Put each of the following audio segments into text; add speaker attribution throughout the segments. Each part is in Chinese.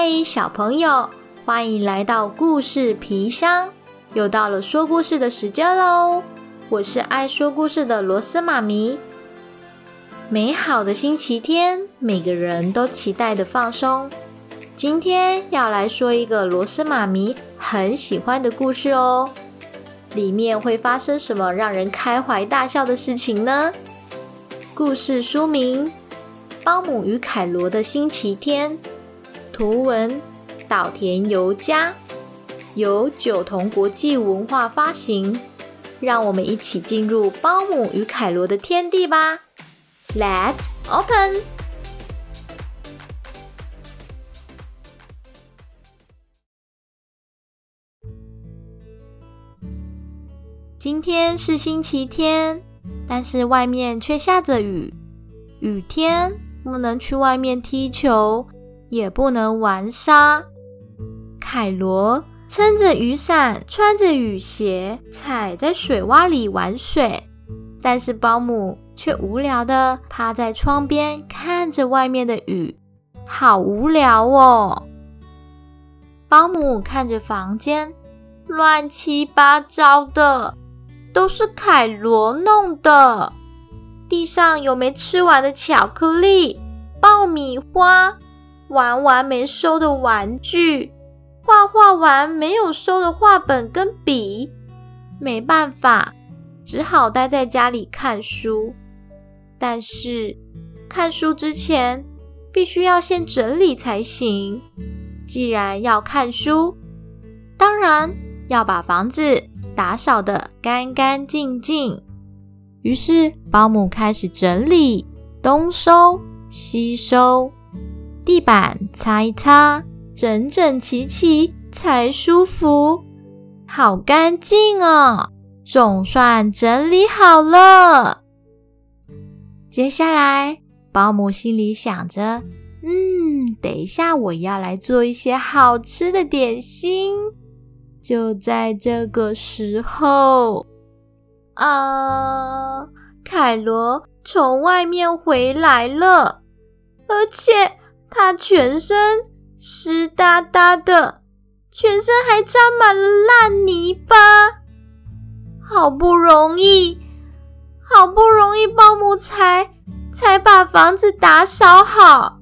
Speaker 1: 嗨，小朋友，欢迎来到故事皮箱，又到了说故事的时间喽！我是爱说故事的罗斯妈咪。美好的星期天，每个人都期待的放松。今天要来说一个罗斯妈咪很喜欢的故事哦。里面会发生什么让人开怀大笑的事情呢？故事书名《包姆与凯罗的星期天》，图文岛田由佳，由九童国际文化发行。让我们一起进入包姆与凯罗的天地吧！Let's open。今天是星期天，但是外面却下着雨。雨天不能去外面踢球，也不能玩沙。凯罗撑着雨伞，穿着雨鞋，踩在水洼里玩水。但是保姆却无聊的趴在窗边，看着外面的雨，好无聊哦。保姆看着房间，乱七八糟的。都是凯罗弄的。地上有没吃完的巧克力、爆米花，玩完没收的玩具，画画完没有收的画本跟笔。没办法，只好待在家里看书。但是看书之前，必须要先整理才行。既然要看书，当然要把房子。打扫的干干净净，于是保姆开始整理，东收西收，地板擦一擦，整整齐齐才舒服。好干净哦，总算整理好了。接下来，保姆心里想着：“嗯，等一下我要来做一些好吃的点心。”就在这个时候，啊，凯罗从外面回来了，而且他全身湿哒哒的，全身还沾满了烂泥巴。好不容易，好不容易，保姆才才把房子打扫好，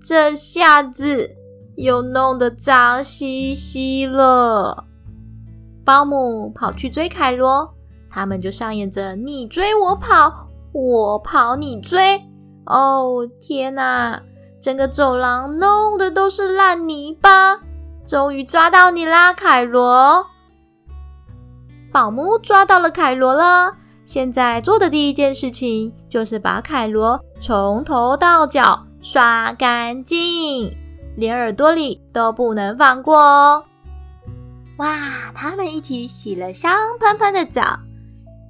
Speaker 1: 这下子又弄得脏兮兮了。保姆跑去追凯罗，他们就上演着你追我跑，我跑你追。哦天哪，整个走廊弄的都是烂泥巴。终于抓到你啦，凯罗！保姆抓到了凯罗了。现在做的第一件事情就是把凯罗从头到脚刷干净，连耳朵里都不能放过哦。哇！他们一起洗了香喷喷的澡，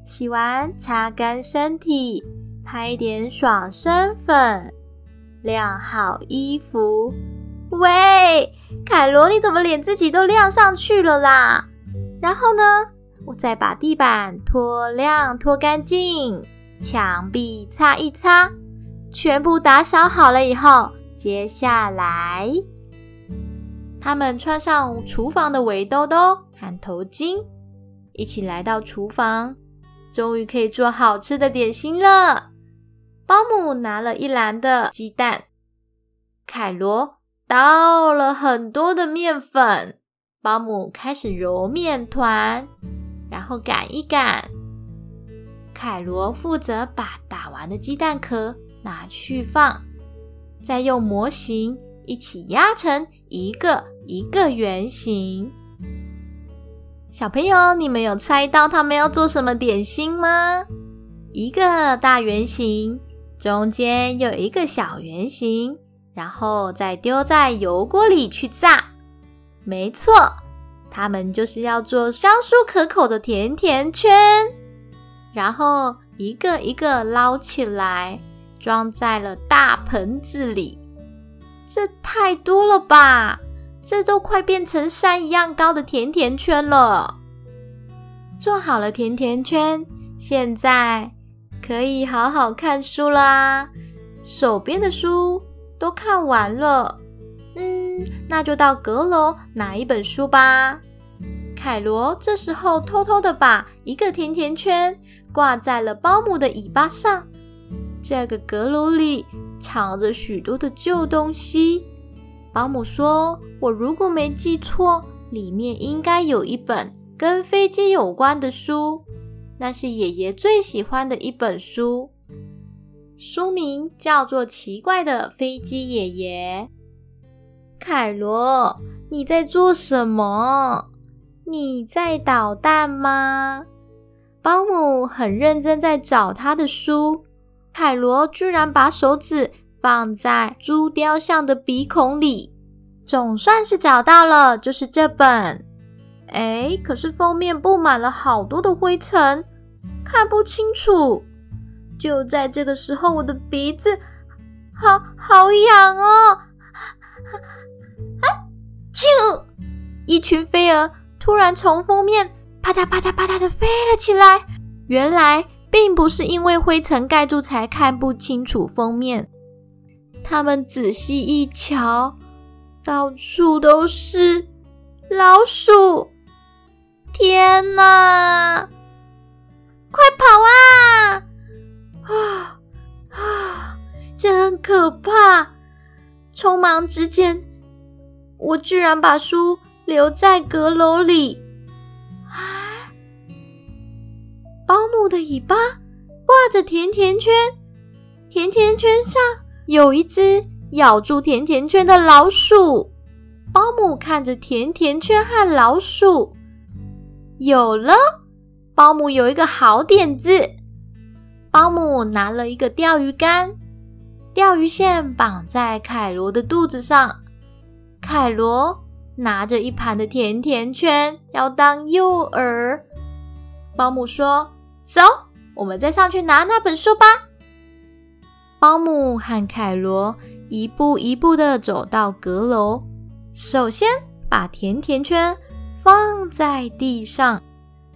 Speaker 1: 洗完擦干身体，拍点爽身粉，晾好衣服。喂，凯罗，你怎么连自己都晾上去了啦？然后呢，我再把地板拖亮、拖干净，墙壁擦一擦，全部打扫好了以后，接下来。他们穿上厨房的围兜兜和头巾，一起来到厨房，终于可以做好吃的点心了。保姆拿了一篮的鸡蛋，凯罗倒了很多的面粉，保姆开始揉面团，然后擀一擀。凯罗负责把打完的鸡蛋壳拿去放，再用模型。一起压成一个一个圆形。小朋友，你们有猜到他们要做什么点心吗？一个大圆形，中间有一个小圆形，然后再丢在油锅里去炸。没错，他们就是要做香酥可口的甜甜圈。然后一个一个捞起来，装在了大盆子里。这太多了吧！这都快变成山一样高的甜甜圈了。做好了甜甜圈，现在可以好好看书啦。手边的书都看完了，嗯，那就到阁楼拿一本书吧。凯罗这时候偷偷的把一个甜甜圈挂在了保姆的尾巴上。这个阁楼里藏着许多的旧东西。保姆说：“我如果没记错，里面应该有一本跟飞机有关的书，那是爷爷最喜欢的一本书。书名叫做《奇怪的飞机爷爷》。”凯罗，你在做什么？你在捣蛋吗？保姆很认真在找他的书。凯罗居然把手指放在猪雕像的鼻孔里，总算是找到了，就是这本。哎，可是封面布满了好多的灰尘，看不清楚。就在这个时候，我的鼻子好好痒哦！啊！啾！一群飞蛾。突然从封面啪嗒啪嗒啪嗒的飞了起来。原来并不是因为灰尘盖住才看不清楚封面。他们仔细一瞧，到处都是老鼠！天哪！快跑啊！啊啊！这很可怕。匆忙之间，我居然把书。留在阁楼里。啊！保姆的尾巴挂着甜甜圈，甜甜圈上有一只咬住甜甜圈的老鼠。保姆看着甜甜圈和老鼠，有了。保姆有一个好点子。保姆拿了一个钓鱼竿，钓鱼线绑在凯罗的肚子上。凯罗。拿着一盘的甜甜圈要当诱饵，保姆说：“走，我们再上去拿那本书吧。”保姆和凯罗一步一步的走到阁楼，首先把甜甜圈放在地上，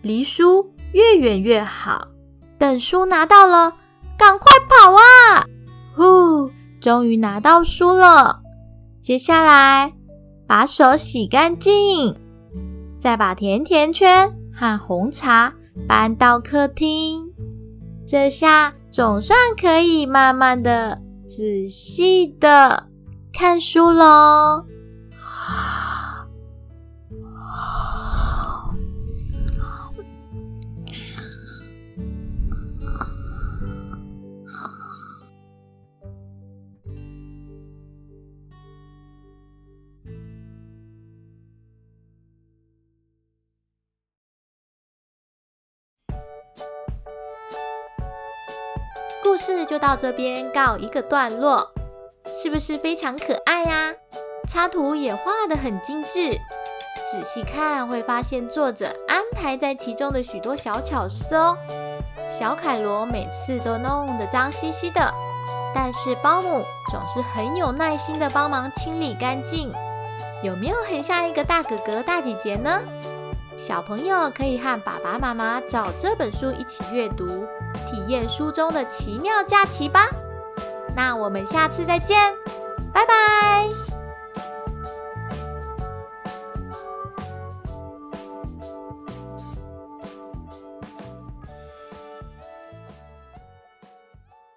Speaker 1: 离书越远越好。等书拿到了，赶快跑啊！呼，终于拿到书了。接下来。把手洗干净，再把甜甜圈和红茶搬到客厅，这下总算可以慢慢的、仔细的看书喽。故事就到这边告一个段落，是不是非常可爱呀？插图也画得很精致，仔细看会发现作者安排在其中的许多小巧思哦。小凯罗每次都弄得脏兮兮的，但是保姆总是很有耐心的帮忙清理干净。有没有很像一个大哥哥大姐姐呢？小朋友可以和爸爸妈妈找这本书一起阅读，体验书中的奇妙假期吧。那我们下次再见，拜拜。